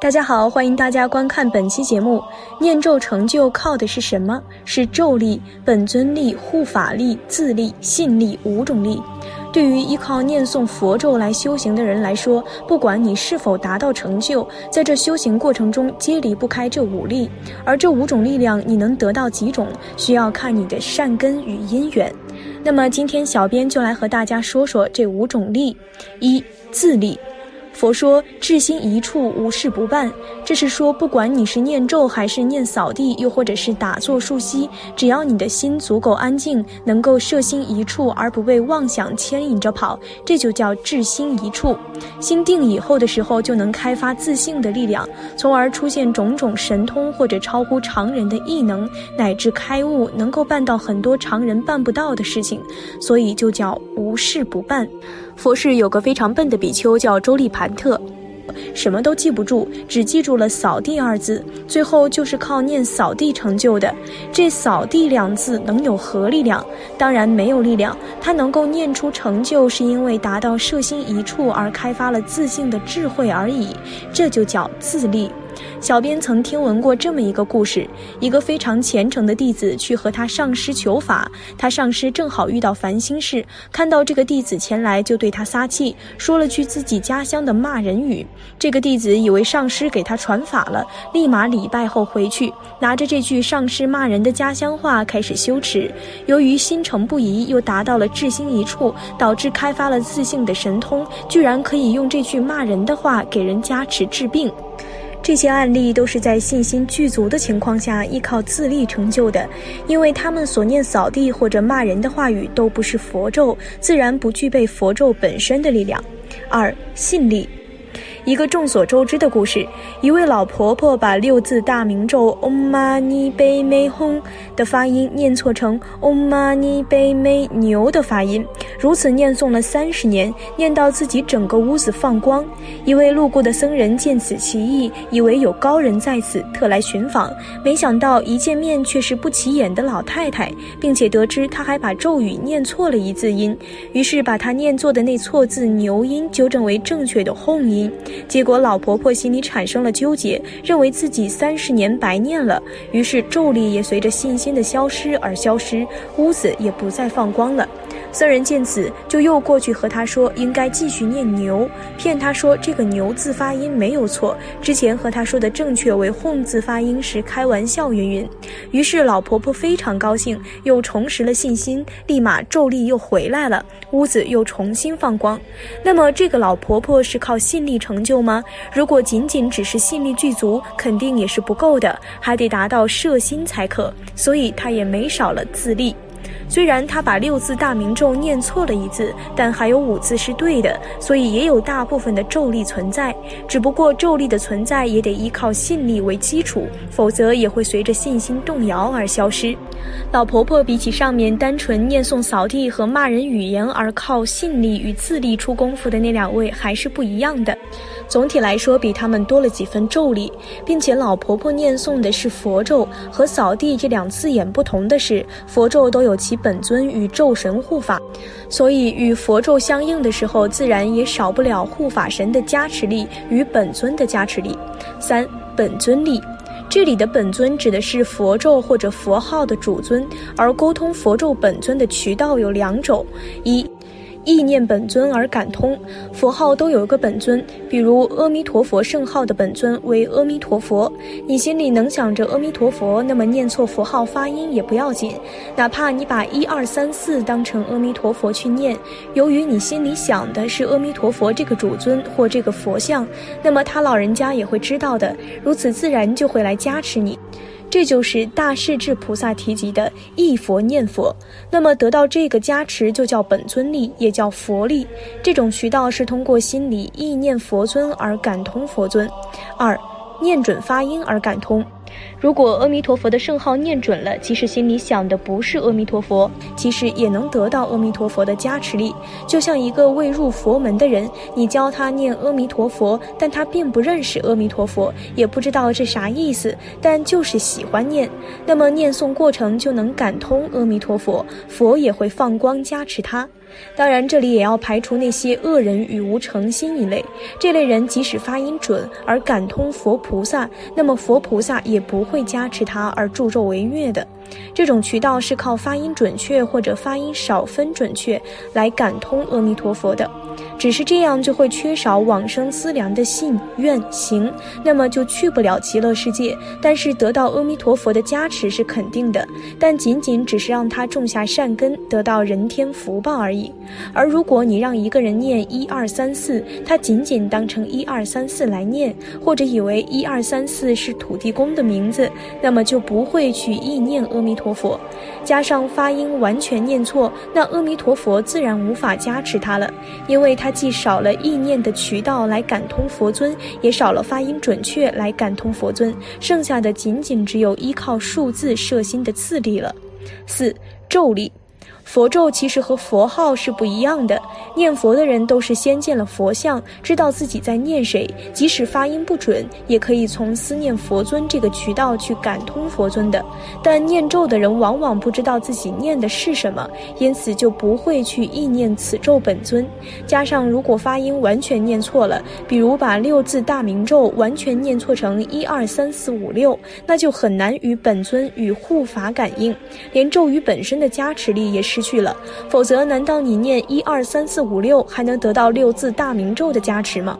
大家好，欢迎大家观看本期节目。念咒成就靠的是什么？是咒力、本尊力、护法力、自力、信力五种力。对于依靠念诵佛咒来修行的人来说，不管你是否达到成就，在这修行过程中皆离不开这五力。而这五种力量，你能得到几种，需要看你的善根与因缘。那么今天小编就来和大家说说这五种力：一、自力。佛说：“至心一处，无事不办。”这是说，不管你是念咒，还是念扫地，又或者是打坐数息，只要你的心足够安静，能够摄心一处，而不被妄想牵引着跑，这就叫至心一处。心定以后的时候，就能开发自信的力量，从而出现种种神通或者超乎常人的异能，乃至开悟，能够办到很多常人办不到的事情，所以就叫无事不办。佛寺有个非常笨的比丘，叫周利盘特，什么都记不住，只记住了“扫地”二字，最后就是靠念扫地成就的。这“扫地”两字能有何力量？当然没有力量。他能够念出成就，是因为达到摄心一处而开发了自信的智慧而已。这就叫自立。小编曾听闻过这么一个故事：一个非常虔诚的弟子去和他上师求法，他上师正好遇到烦心事，看到这个弟子前来，就对他撒气，说了句自己家乡的骂人语。这个弟子以为上师给他传法了，立马礼拜后回去，拿着这句上师骂人的家乡话开始修持。由于心诚不疑，又达到了至心一处，导致开发了自信的神通，居然可以用这句骂人的话给人加持治病。这些案例都是在信心具足的情况下依靠自力成就的，因为他们所念扫地或者骂人的话语都不是佛咒，自然不具备佛咒本身的力量。二信力。一个众所周知的故事：一位老婆婆把六字大明咒 Om Mani p a m e h m 的发音念错成 Om Mani p a m e 牛的发音，如此念诵了三十年，念到自己整个屋子放光。一位路过的僧人见此奇异，以为有高人在此，特来寻访。没想到一见面却是不起眼的老太太，并且得知她还把咒语念错了一字音，于是把她念错的那错字牛音纠正为正确的哄音。结果老婆婆心里产生了纠结，认为自己三十年白念了，于是咒力也随着信心的消失而消失，屋子也不再放光了。僧人见此，就又过去和他说，应该继续念牛，骗他说这个牛字发音没有错，之前和他说的正确为哄字发音时开玩笑云云。于是老婆婆非常高兴，又重拾了信心，立马咒力又回来了，屋子又重新放光。那么这个老婆婆是靠信力成就吗？如果仅仅只是信力具足，肯定也是不够的，还得达到摄心才可，所以她也没少了自立。虽然他把六字大明咒念错了一字，但还有五字是对的，所以也有大部分的咒力存在。只不过咒力的存在也得依靠信力为基础，否则也会随着信心动摇而消失。老婆婆比起上面单纯念诵扫地和骂人语言而靠信力与自力出功夫的那两位还是不一样的。总体来说，比他们多了几分咒力，并且老婆婆念诵的是佛咒，和扫地这两字眼不同的是，佛咒都有其本尊与咒神护法，所以与佛咒相应的时候，自然也少不了护法神的加持力与本尊的加持力。三本尊力，这里的本尊指的是佛咒或者佛号的主尊，而沟通佛咒本尊的渠道有两种，一。意念本尊而感通，佛号都有个本尊，比如阿弥陀佛圣号的本尊为阿弥陀佛。你心里能想着阿弥陀佛，那么念错佛号发音也不要紧，哪怕你把一二三四当成阿弥陀佛去念，由于你心里想的是阿弥陀佛这个主尊或这个佛像，那么他老人家也会知道的，如此自然就会来加持你。这就是大势至菩萨提及的忆佛念佛。那么得到这个加持就叫本尊力，也叫佛力。这种渠道是通过心里意念佛尊而感通佛尊。二，念准发音而感通。如果阿弥陀佛的圣号念准了，即使心里想的不是阿弥陀佛，其实也能得到阿弥陀佛的加持力。就像一个未入佛门的人，你教他念阿弥陀佛，但他并不认识阿弥陀佛，也不知道这啥意思，但就是喜欢念，那么念诵过程就能感通阿弥陀佛，佛也会放光加持他。当然，这里也要排除那些恶人与无诚心一类。这类人即使发音准而感通佛菩萨，那么佛菩萨也不会加持他而助纣为虐的。这种渠道是靠发音准确或者发音少分准确来感通阿弥陀佛的。只是这样就会缺少往生资粮的信愿行，那么就去不了极乐世界。但是得到阿弥陀佛的加持是肯定的，但仅仅只是让他种下善根，得到人天福报而已。而如果你让一个人念一二三四，他仅仅当成一二三四来念，或者以为一二三四是土地公的名字，那么就不会去意念阿弥陀佛。加上发音完全念错，那阿弥陀佛自然无法加持他了，因为他。既少了意念的渠道来感通佛尊，也少了发音准确来感通佛尊，剩下的仅仅只有依靠数字摄心的次力了。四咒力。佛咒其实和佛号是不一样的。念佛的人都是先见了佛像，知道自己在念谁，即使发音不准，也可以从思念佛尊这个渠道去感通佛尊的。但念咒的人往往不知道自己念的是什么，因此就不会去意念此咒本尊。加上如果发音完全念错了，比如把六字大明咒完全念错成一二三四五六，那就很难与本尊与护法感应，连咒语本身的加持力也是。去了，否则难道你念一二三四五六还能得到六字大明咒的加持吗？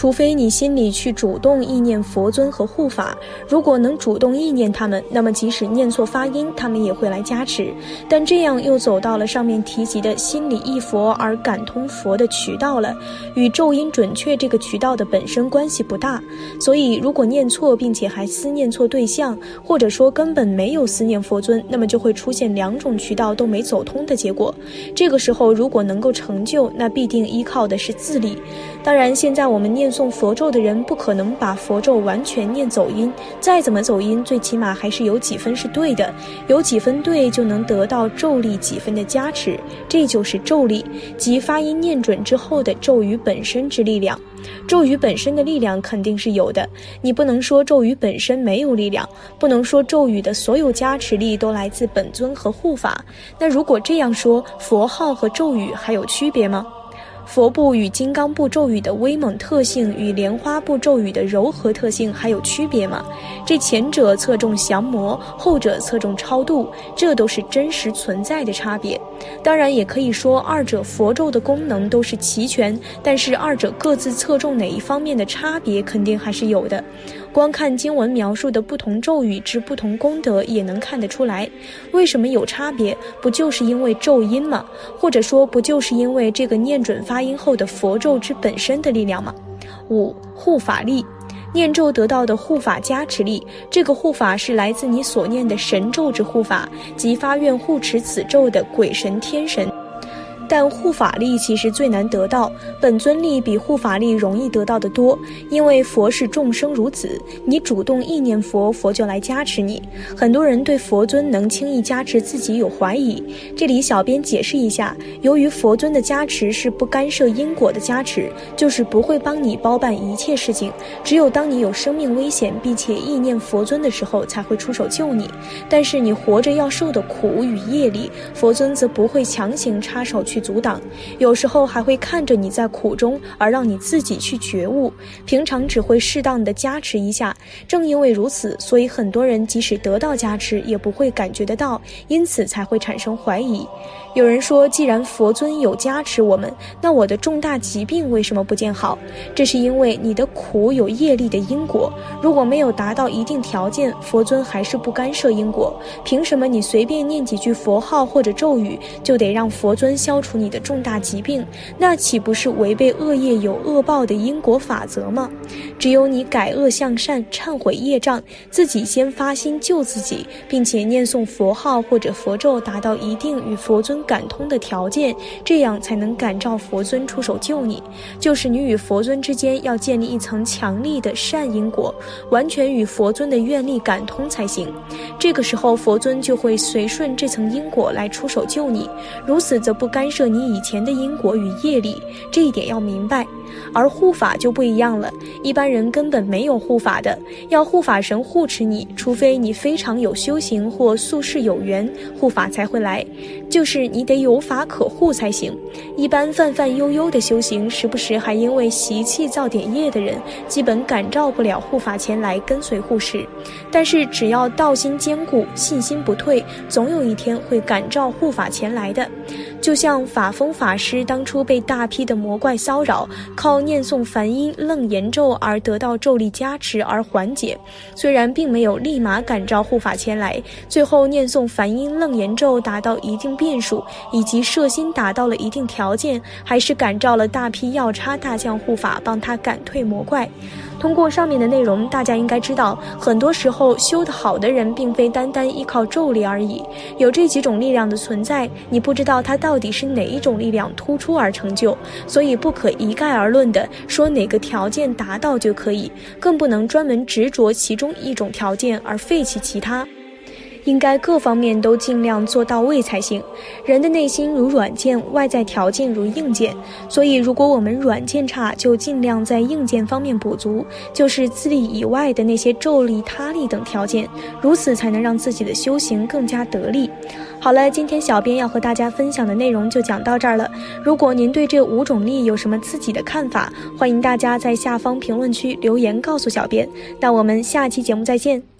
除非你心里去主动意念佛尊和护法，如果能主动意念他们，那么即使念错发音，他们也会来加持。但这样又走到了上面提及的心里忆佛而感通佛的渠道了，与咒音准确这个渠道的本身关系不大。所以，如果念错并且还思念错对象，或者说根本没有思念佛尊，那么就会出现两种渠道都没走通的结果。这个时候，如果能够成就，那必定依靠的是自力。当然，现在我们念诵佛咒的人不可能把佛咒完全念走音，再怎么走音，最起码还是有几分是对的，有几分对就能得到咒力几分的加持，这就是咒力，即发音念准之后的咒语本身之力量。咒语本身的力量肯定是有的，你不能说咒语本身没有力量，不能说咒语的所有加持力都来自本尊和护法。那如果这样说，佛号和咒语还有区别吗？佛部与金刚部咒语的威猛特性与莲花部咒语的柔和特性还有区别吗？这前者侧重降魔，后者侧重超度，这都是真实存在的差别。当然，也可以说二者佛咒的功能都是齐全，但是二者各自侧重哪一方面的差别肯定还是有的。光看经文描述的不同咒语之不同功德，也能看得出来。为什么有差别？不就是因为咒音吗？或者说，不就是因为这个念准发音后的佛咒之本身的力量吗？五护法力，念咒得到的护法加持力，这个护法是来自你所念的神咒之护法，即发愿护持此咒的鬼神天神。但护法力其实最难得到，本尊力比护法力容易得到的多，因为佛是众生如子，你主动意念佛，佛就来加持你。很多人对佛尊能轻易加持自己有怀疑，这里小编解释一下，由于佛尊的加持是不干涉因果的加持，就是不会帮你包办一切事情，只有当你有生命危险并且意念佛尊的时候才会出手救你。但是你活着要受的苦与业力，佛尊则不会强行插手去。阻挡，有时候还会看着你在苦中，而让你自己去觉悟。平常只会适当的加持一下。正因为如此，所以很多人即使得到加持，也不会感觉得到，因此才会产生怀疑。有人说，既然佛尊有加持我们，那我的重大疾病为什么不见好？这是因为你的苦有业力的因果，如果没有达到一定条件，佛尊还是不干涉因果。凭什么你随便念几句佛号或者咒语，就得让佛尊消除？除你的重大疾病，那岂不是违背恶业有恶报的因果法则吗？只有你改恶向善，忏悔业障，自己先发心救自己，并且念诵佛号或者佛咒，达到一定与佛尊感通的条件，这样才能感召佛尊出手救你。就是你与佛尊之间要建立一层强力的善因果，完全与佛尊的愿力感通才行。这个时候，佛尊就会随顺这层因果来出手救你。如此则不干涉你以前的因果与业力，这一点要明白。而护法就不一样了，一般人根本没有护法的，要护法神护持你，除非你非常有修行或宿世有缘，护法才会来。就是你得有法可护才行。一般泛泛悠悠的修行，时不时还因为习气造点业的人，基本感召不了护法前来跟随护持。但是只要道心坚固，信心不退，总有一天会感召护法前来的。就像法风法师当初被大批的魔怪骚扰，靠念诵梵音楞严咒而得到咒力加持而缓解。虽然并没有立马感召护法前来，最后念诵梵音楞严咒达到一定变数，以及摄心达到了一定条件，还是感召了大批药叉大将护法帮他赶退魔怪。通过上面的内容，大家应该知道，很多时候修得好的人，并非单单依靠咒力而已。有这几种力量的存在，你不知道它到底是哪一种力量突出而成就，所以不可一概而论的说哪个条件达到就可以，更不能专门执着其中一种条件而废弃其他。应该各方面都尽量做到位才行。人的内心如软件，外在条件如硬件。所以，如果我们软件差，就尽量在硬件方面补足，就是自力以外的那些咒力、他力等条件，如此才能让自己的修行更加得力。好了，今天小编要和大家分享的内容就讲到这儿了。如果您对这五种力有什么自己的看法，欢迎大家在下方评论区留言告诉小编。那我们下期节目再见。